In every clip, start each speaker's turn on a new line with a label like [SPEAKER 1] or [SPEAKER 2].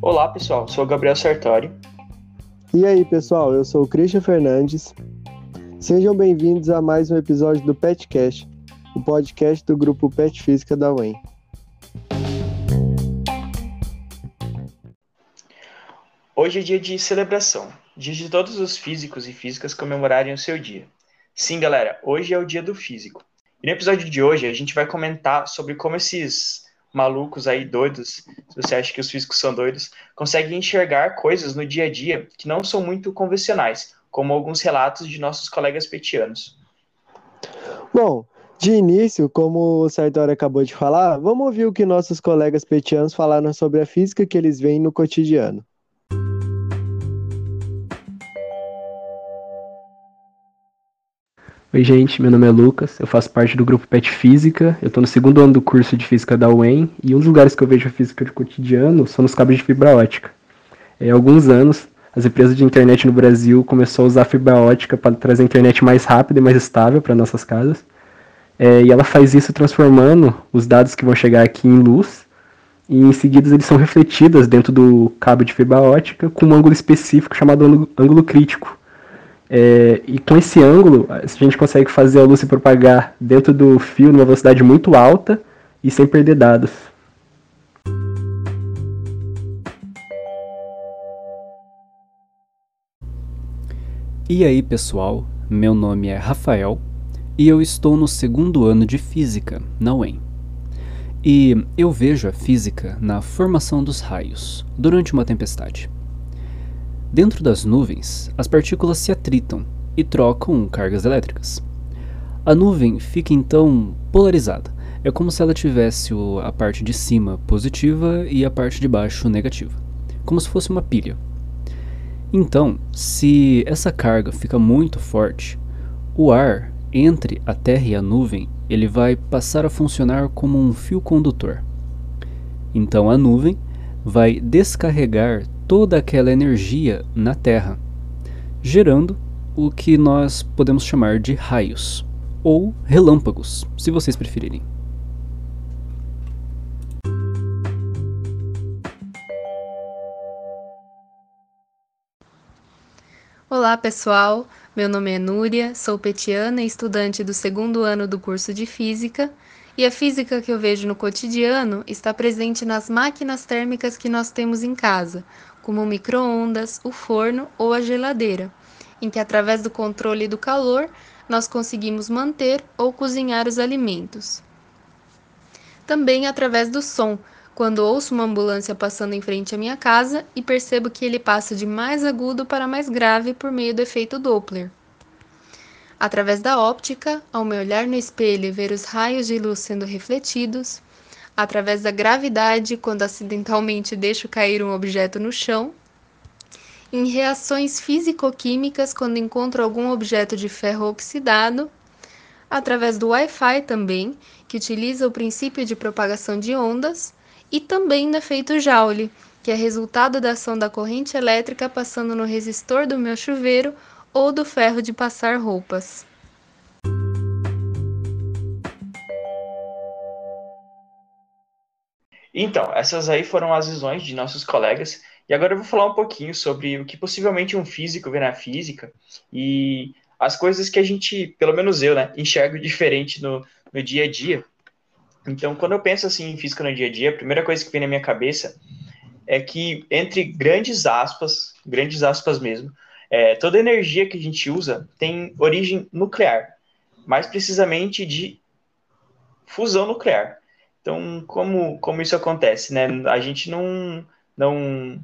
[SPEAKER 1] Olá, pessoal. Sou o Gabriel Sartori.
[SPEAKER 2] E aí, pessoal? Eu sou o Christian Fernandes. Sejam bem-vindos a mais um episódio do PetCast, o podcast do grupo Pet Física da UEM.
[SPEAKER 1] Hoje é dia de celebração, dia de todos os físicos e físicas comemorarem o seu dia. Sim, galera, hoje é o dia do físico. E no episódio de hoje a gente vai comentar sobre como esses malucos aí, doidos, se você acha que os físicos são doidos, conseguem enxergar coisas no dia a dia que não são muito convencionais, como alguns relatos de nossos colegas petianos.
[SPEAKER 2] Bom, de início, como o Sartori acabou de falar, vamos ouvir o que nossos colegas petianos falaram sobre a física que eles veem no cotidiano.
[SPEAKER 3] Oi, gente, meu nome é Lucas, eu faço parte do grupo PET Física, eu estou no segundo ano do curso de Física da UEM e um dos lugares que eu vejo a física de cotidiano são nos cabos de fibra ótica. É, há alguns anos, as empresas de internet no Brasil começaram a usar a fibra ótica para trazer a internet mais rápida e mais estável para nossas casas. É, e ela faz isso transformando os dados que vão chegar aqui em luz e em seguida eles são refletidos dentro do cabo de fibra ótica com um ângulo específico chamado ângulo, ângulo crítico é, e com esse ângulo, a gente consegue fazer a luz se propagar dentro do fio numa velocidade muito alta e sem perder dados.
[SPEAKER 4] E aí, pessoal? Meu nome é Rafael e eu estou no segundo ano de Física na UEM. E eu vejo a física na formação dos raios durante uma tempestade. Dentro das nuvens, as partículas se atritam e trocam cargas elétricas. A nuvem fica então polarizada. É como se ela tivesse a parte de cima positiva e a parte de baixo negativa, como se fosse uma pilha. Então, se essa carga fica muito forte, o ar entre a Terra e a nuvem ele vai passar a funcionar como um fio condutor. Então a nuvem vai descarregar toda aquela energia na Terra, gerando o que nós podemos chamar de raios ou relâmpagos, se vocês preferirem.
[SPEAKER 5] Olá pessoal, meu nome é Núria, sou petiana e estudante do segundo ano do curso de Física e a física que eu vejo no cotidiano está presente nas máquinas térmicas que nós temos em casa, como o micro-ondas, o forno ou a geladeira, em que através do controle do calor nós conseguimos manter ou cozinhar os alimentos. Também através do som, quando ouço uma ambulância passando em frente à minha casa e percebo que ele passa de mais agudo para mais grave por meio do efeito Doppler. Através da óptica, ao me olhar no espelho e ver os raios de luz sendo refletidos, através da gravidade, quando acidentalmente deixo cair um objeto no chão, em reações físico-químicas, quando encontro algum objeto de ferro oxidado, através do Wi-Fi também, que utiliza o princípio de propagação de ondas, e também no efeito Joule, que é resultado da ação da corrente elétrica passando no resistor do meu chuveiro ou do ferro de passar roupas.
[SPEAKER 1] Então, essas aí foram as visões de nossos colegas, e agora eu vou falar um pouquinho sobre o que possivelmente um físico vê na física e as coisas que a gente, pelo menos eu, né, enxergo diferente no, no dia a dia. Então, quando eu penso assim em física no dia a dia, a primeira coisa que vem na minha cabeça é que, entre grandes aspas, grandes aspas mesmo, é, toda energia que a gente usa tem origem nuclear, mais precisamente de fusão nuclear. Então, como, como isso acontece? Né? A gente não, não.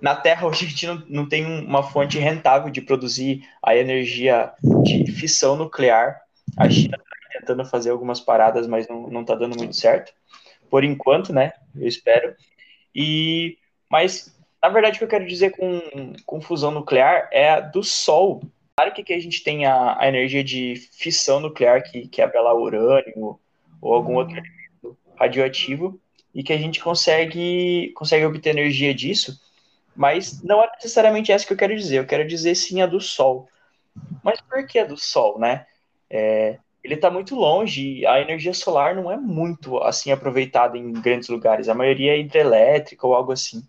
[SPEAKER 1] Na Terra, hoje a gente não, não tem uma fonte rentável de produzir a energia de fissão nuclear. A China está tentando fazer algumas paradas, mas não está dando muito certo. Por enquanto, né? Eu espero. E, mas na verdade, o que eu quero dizer com, com fusão nuclear é do Sol. Claro que, que a gente tem a, a energia de fissão nuclear, que quebra lá urânio ou algum outro elemento radioativo, e que a gente consegue, consegue obter energia disso, mas não é necessariamente essa que eu quero dizer. Eu quero dizer sim a do Sol. Mas por que a do Sol, né? É, ele está muito longe a energia solar não é muito assim aproveitada em grandes lugares. A maioria é hidrelétrica ou algo assim.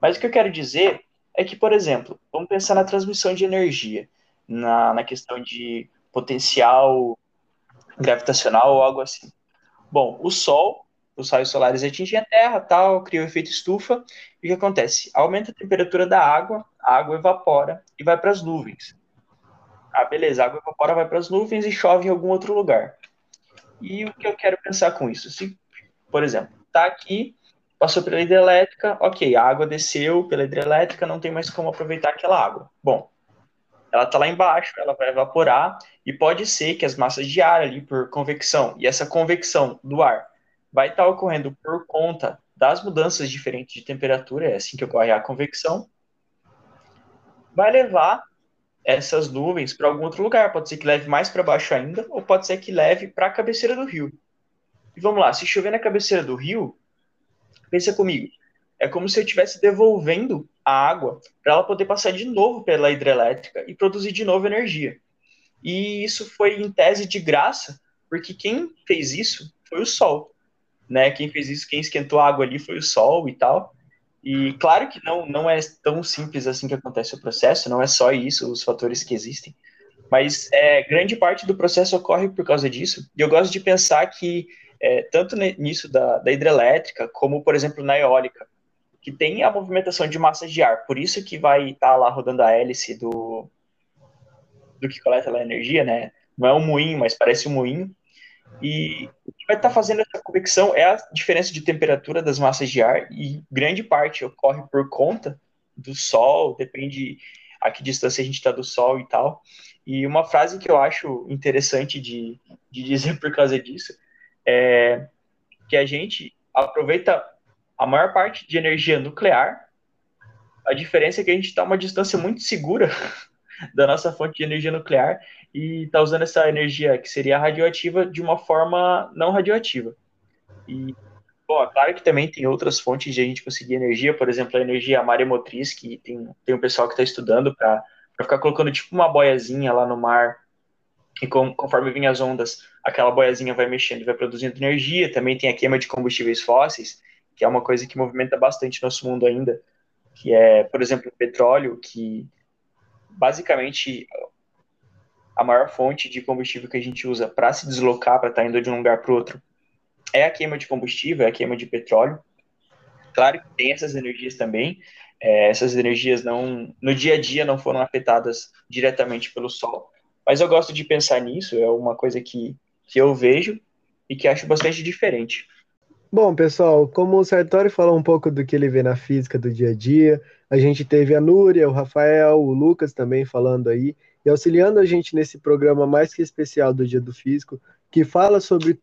[SPEAKER 1] Mas o que eu quero dizer é que, por exemplo, vamos pensar na transmissão de energia, na, na questão de potencial gravitacional ou algo assim. Bom, o Sol, os raios solares atingem a Terra, tal, cria o um efeito estufa, e o que acontece? Aumenta a temperatura da água, a água evapora e vai para as nuvens. Ah, beleza, a água evapora, vai para as nuvens e chove em algum outro lugar. E o que eu quero pensar com isso? Se, por exemplo, tá aqui, passou pela hidrelétrica, ok, a água desceu pela hidrelétrica, não tem mais como aproveitar aquela água. Bom, ela está lá embaixo, ela vai evaporar, e pode ser que as massas de ar ali, por convecção, e essa convecção do ar vai estar tá ocorrendo por conta das mudanças diferentes de temperatura, é assim que ocorre a convecção, vai levar essas nuvens para algum outro lugar. Pode ser que leve mais para baixo ainda, ou pode ser que leve para a cabeceira do rio. E vamos lá, se chover na cabeceira do rio, pensa comigo, é como se eu estivesse devolvendo a água para ela poder passar de novo pela hidrelétrica e produzir de novo energia. E isso foi em tese de graça, porque quem fez isso foi o Sol. Né? Quem fez isso, quem esquentou a água ali foi o Sol e tal. E claro que não, não é tão simples assim que acontece o processo, não é só isso, os fatores que existem, mas é, grande parte do processo ocorre por causa disso. E eu gosto de pensar que, é, tanto nisso da, da hidrelétrica, como, por exemplo, na eólica, que tem a movimentação de massas de ar, por isso que vai estar tá lá rodando a hélice do, do que coleta a energia, né? Não é um moinho, mas parece um moinho. E o que vai estar tá fazendo essa convecção é a diferença de temperatura das massas de ar, e grande parte ocorre por conta do Sol, depende a que distância a gente está do Sol e tal. E uma frase que eu acho interessante de, de dizer por causa disso é que a gente aproveita a maior parte de energia nuclear. A diferença é que a gente está a uma distância muito segura da nossa fonte de energia nuclear e está usando essa energia que seria radioativa de uma forma não radioativa. E, bom, é claro que também tem outras fontes de a gente conseguir energia, por exemplo, a energia maremotriz, que tem, tem um pessoal que está estudando para ficar colocando tipo uma boiazinha lá no mar e com, conforme vêm as ondas, aquela boiazinha vai mexendo e vai produzindo energia. Também tem a queima de combustíveis fósseis, que é uma coisa que movimenta bastante nosso mundo ainda, que é, por exemplo, o petróleo, que basicamente a maior fonte de combustível que a gente usa para se deslocar, para estar tá indo de um lugar para o outro, é a queima de combustível, é a queima de petróleo. Claro que tem essas energias também, é, essas energias não no dia a dia não foram afetadas diretamente pelo sol, mas eu gosto de pensar nisso, é uma coisa que, que eu vejo e que acho bastante diferente.
[SPEAKER 2] Bom, pessoal, como o Sartori falou um pouco do que ele vê na física do dia a dia, a gente teve a Núria, o Rafael, o Lucas também falando aí, e auxiliando a gente nesse programa mais que especial do Dia do Físico, que fala sobre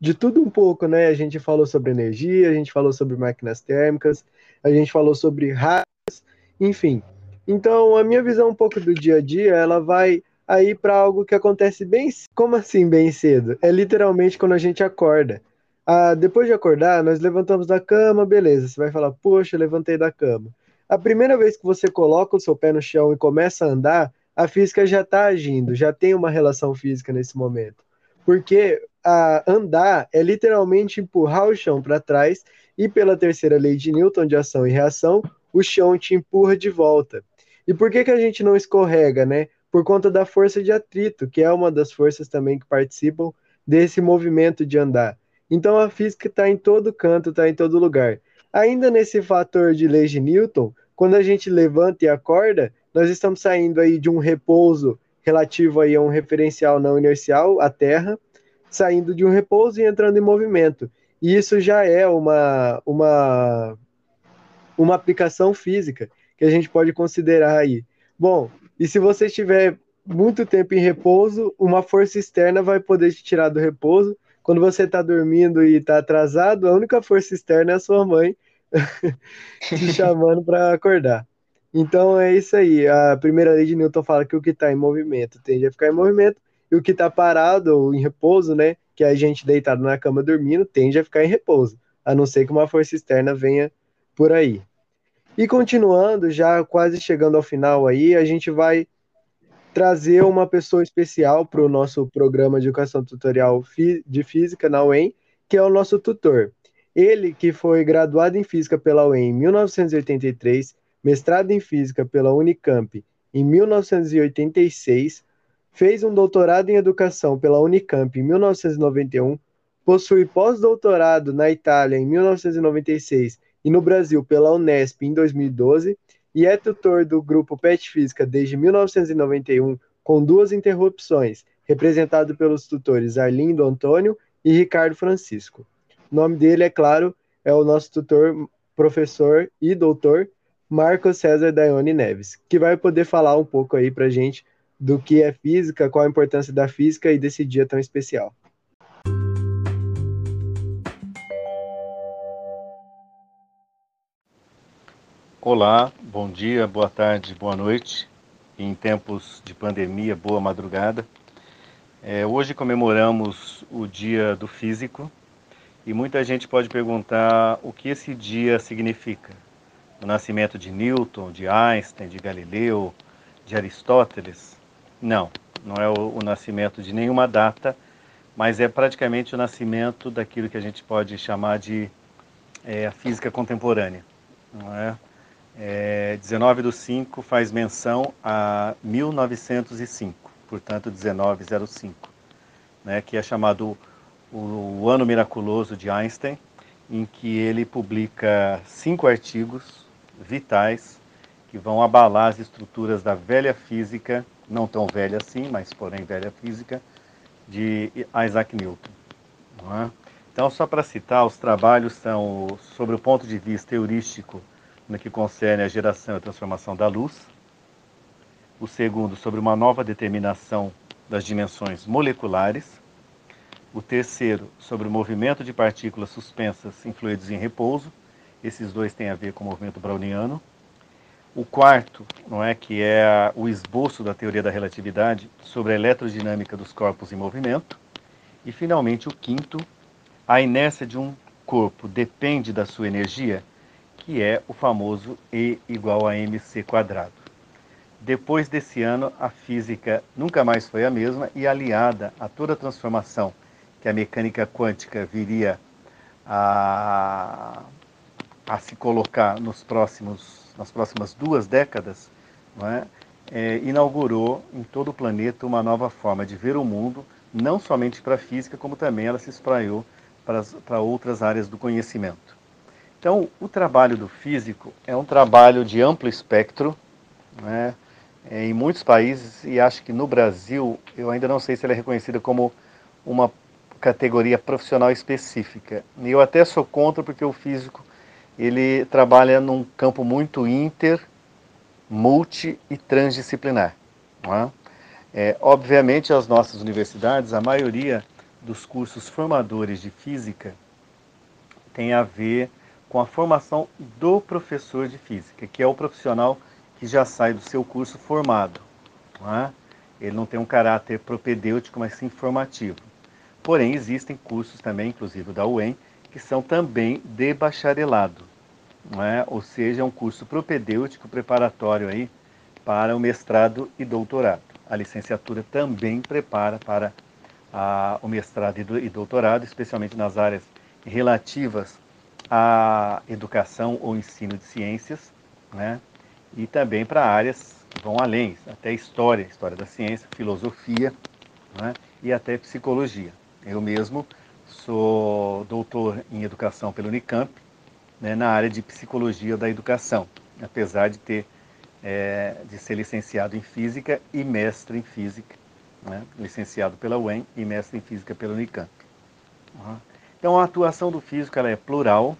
[SPEAKER 2] de tudo um pouco, né? A gente falou sobre energia, a gente falou sobre máquinas térmicas, a gente falou sobre raios, enfim. Então, a minha visão um pouco do dia a dia, ela vai aí para algo que acontece bem, como assim bem cedo? É literalmente quando a gente acorda. Ah, depois de acordar, nós levantamos da cama, beleza. Você vai falar, poxa, levantei da cama. A primeira vez que você coloca o seu pé no chão e começa a andar, a física já está agindo, já tem uma relação física nesse momento. Porque andar é literalmente empurrar o chão para trás e pela terceira lei de Newton de ação e reação, o chão te empurra de volta. E por que, que a gente não escorrega, né? Por conta da força de atrito, que é uma das forças também que participam desse movimento de andar. Então a física está em todo canto, está em todo lugar. Ainda nesse fator de lei de Newton, quando a gente levanta e acorda, nós estamos saindo aí de um repouso relativo aí a um referencial não inercial, a Terra, saindo de um repouso e entrando em movimento. E isso já é uma, uma, uma aplicação física que a gente pode considerar aí. Bom, e se você estiver muito tempo em repouso, uma força externa vai poder te tirar do repouso quando você está dormindo e está atrasado, a única força externa é a sua mãe te chamando para acordar. Então é isso aí. A primeira lei de Newton fala que o que está em movimento tende a ficar em movimento, e o que está parado ou em repouso, né? Que é a gente deitado na cama dormindo, tende a ficar em repouso, a não ser que uma força externa venha por aí. E continuando, já quase chegando ao final aí, a gente vai trazer uma pessoa especial para o nosso programa de educação tutorial de física na UEM, que é o nosso tutor. Ele, que foi graduado em física pela UEM em 1983, mestrado em física pela Unicamp em 1986, fez um doutorado em educação pela Unicamp em 1991, possui pós-doutorado na Itália em 1996 e no Brasil pela Unesp em 2012 e é tutor do grupo PET Física desde 1991, com duas interrupções, representado pelos tutores Arlindo Antônio e Ricardo Francisco. O nome dele, é claro, é o nosso tutor, professor e doutor Marcos César Daione Neves, que vai poder falar um pouco aí para gente do que é física, qual a importância da física e desse dia tão especial.
[SPEAKER 6] Olá, bom dia, boa tarde, boa noite. Em tempos de pandemia, boa madrugada. É, hoje comemoramos o Dia do Físico e muita gente pode perguntar o que esse dia significa. O nascimento de Newton, de Einstein, de Galileu, de Aristóteles? Não, não é o, o nascimento de nenhuma data, mas é praticamente o nascimento daquilo que a gente pode chamar de é, a física contemporânea. Não é? É, 19 do 5 faz menção a 1905, portanto 1905, né, que é chamado o, o Ano Miraculoso de Einstein, em que ele publica cinco artigos vitais que vão abalar as estruturas da velha física, não tão velha assim, mas porém velha física, de Isaac Newton. É? Então, só para citar, os trabalhos são sobre o ponto de vista heurístico no que concerne a geração e transformação da luz. O segundo, sobre uma nova determinação das dimensões moleculares. O terceiro, sobre o movimento de partículas suspensas em fluidos em repouso. Esses dois têm a ver com o movimento browniano. O quarto, não é, que é o esboço da teoria da relatividade sobre a eletrodinâmica dos corpos em movimento. E finalmente o quinto, a inércia de um corpo depende da sua energia que é o famoso E igual a mc quadrado. Depois desse ano, a física nunca mais foi a mesma e aliada a toda a transformação que a mecânica quântica viria a, a se colocar nos próximos, nas próximas duas décadas, é? É, inaugurou em todo o planeta uma nova forma de ver o mundo, não somente para a física, como também ela se espraiou para, para outras áreas do conhecimento. Então, o trabalho do físico é um trabalho de amplo espectro, né? É, em muitos países, e acho que no Brasil, eu ainda não sei se ela é reconhecida como uma categoria profissional específica. E eu até sou contra, porque o físico ele trabalha num campo muito inter, multi e transdisciplinar. É? É, obviamente, as nossas universidades, a maioria dos cursos formadores de física tem a ver com a formação do professor de física, que é o profissional que já sai do seu curso formado. Não é? Ele não tem um caráter propedêutico, mas sim formativo. Porém, existem cursos também, inclusive da UEM, que são também de bacharelado, é? ou seja, é um curso propedêutico preparatório aí para o mestrado e doutorado. A licenciatura também prepara para a, o mestrado e doutorado, especialmente nas áreas relativas a educação ou ensino de ciências, né? e também para áreas que vão além, até história, história da ciência, filosofia né? e até psicologia. Eu mesmo sou doutor em educação pelo Unicamp, né, na área de psicologia da educação, apesar de ter é, de ser licenciado em física e mestre em física, né, licenciado pela UEM e mestre em física pela Unicamp. Uhum. Então, a atuação do físico ela é plural,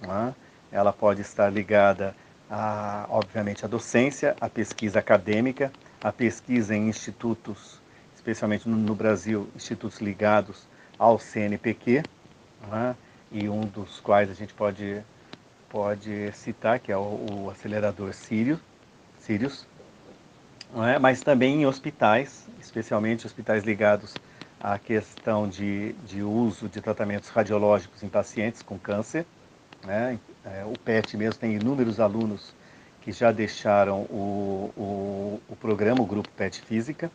[SPEAKER 6] né? ela pode estar ligada, a, obviamente, à docência, à pesquisa acadêmica, à pesquisa em institutos, especialmente no, no Brasil, institutos ligados ao CNPq, né? e um dos quais a gente pode, pode citar, que é o, o acelerador Sirius, Sirius é? mas também em hospitais, especialmente hospitais ligados a questão de, de uso de tratamentos radiológicos em pacientes com câncer. Né? É, o PET mesmo tem inúmeros alunos que já deixaram o, o, o programa, o Grupo PET Física,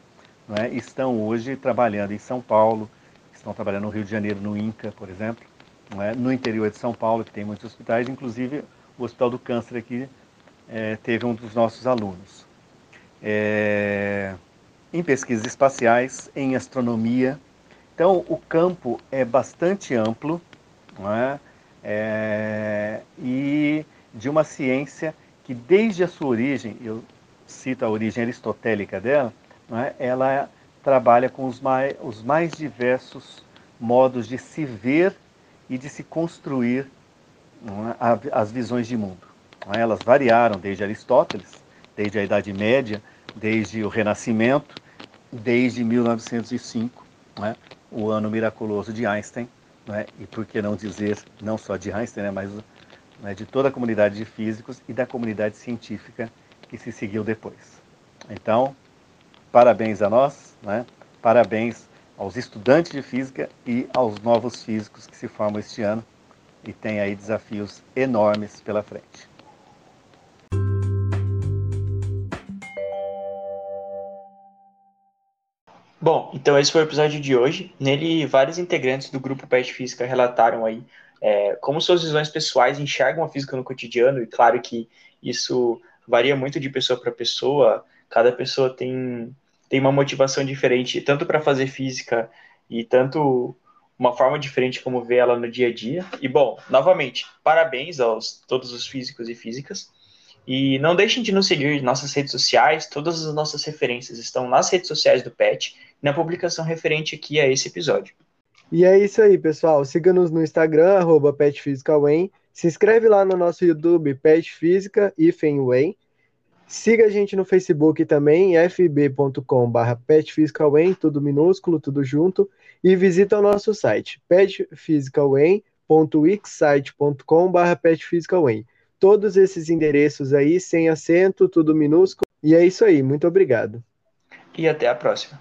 [SPEAKER 6] é? estão hoje trabalhando em São Paulo, estão trabalhando no Rio de Janeiro, no INCA, por exemplo, é? no interior de São Paulo, que tem muitos hospitais, inclusive o Hospital do Câncer aqui é, teve um dos nossos alunos. É, em pesquisas espaciais, em astronomia. Então, o campo é bastante amplo é? É, e de uma ciência que, desde a sua origem, eu cito a origem aristotélica dela, é? ela trabalha com os mais, os mais diversos modos de se ver e de se construir é? as visões de mundo. É? Elas variaram desde Aristóteles, desde a Idade Média, desde o Renascimento, desde 1905, é? o ano miraculoso de Einstein, é? e por que não dizer não só de Einstein, né, mas né, de toda a comunidade de físicos e da comunidade científica que se seguiu depois. Então, parabéns a nós, né? parabéns aos estudantes de física e aos novos físicos que se formam este ano e tem aí desafios enormes pela frente.
[SPEAKER 1] Bom, então esse foi o episódio de hoje. Nele, vários integrantes do grupo PET Física relataram aí é, como suas visões pessoais enxergam a física no cotidiano, e claro que isso varia muito de pessoa para pessoa, cada pessoa tem, tem uma motivação diferente, tanto para fazer física e tanto uma forma diferente como vê ela no dia a dia. E bom, novamente, parabéns aos todos os físicos e físicas. E não deixem de nos seguir em nossas redes sociais, todas as nossas referências estão nas redes sociais do PET, na publicação referente aqui a esse episódio.
[SPEAKER 2] E é isso aí, pessoal. Siga-nos no Instagram, arroba PetFísicaWen. Se inscreve lá no nosso YouTube, Pet Física e Fenway. Siga a gente no Facebook também, fb.com.br petphysicalwen, tudo minúsculo, tudo junto. E visita o nosso site, petphysicalwen.wixsite.com.br petphysicalwen. Todos esses endereços aí, sem acento, tudo minúsculo. E é isso aí, muito obrigado.
[SPEAKER 1] E até a próxima.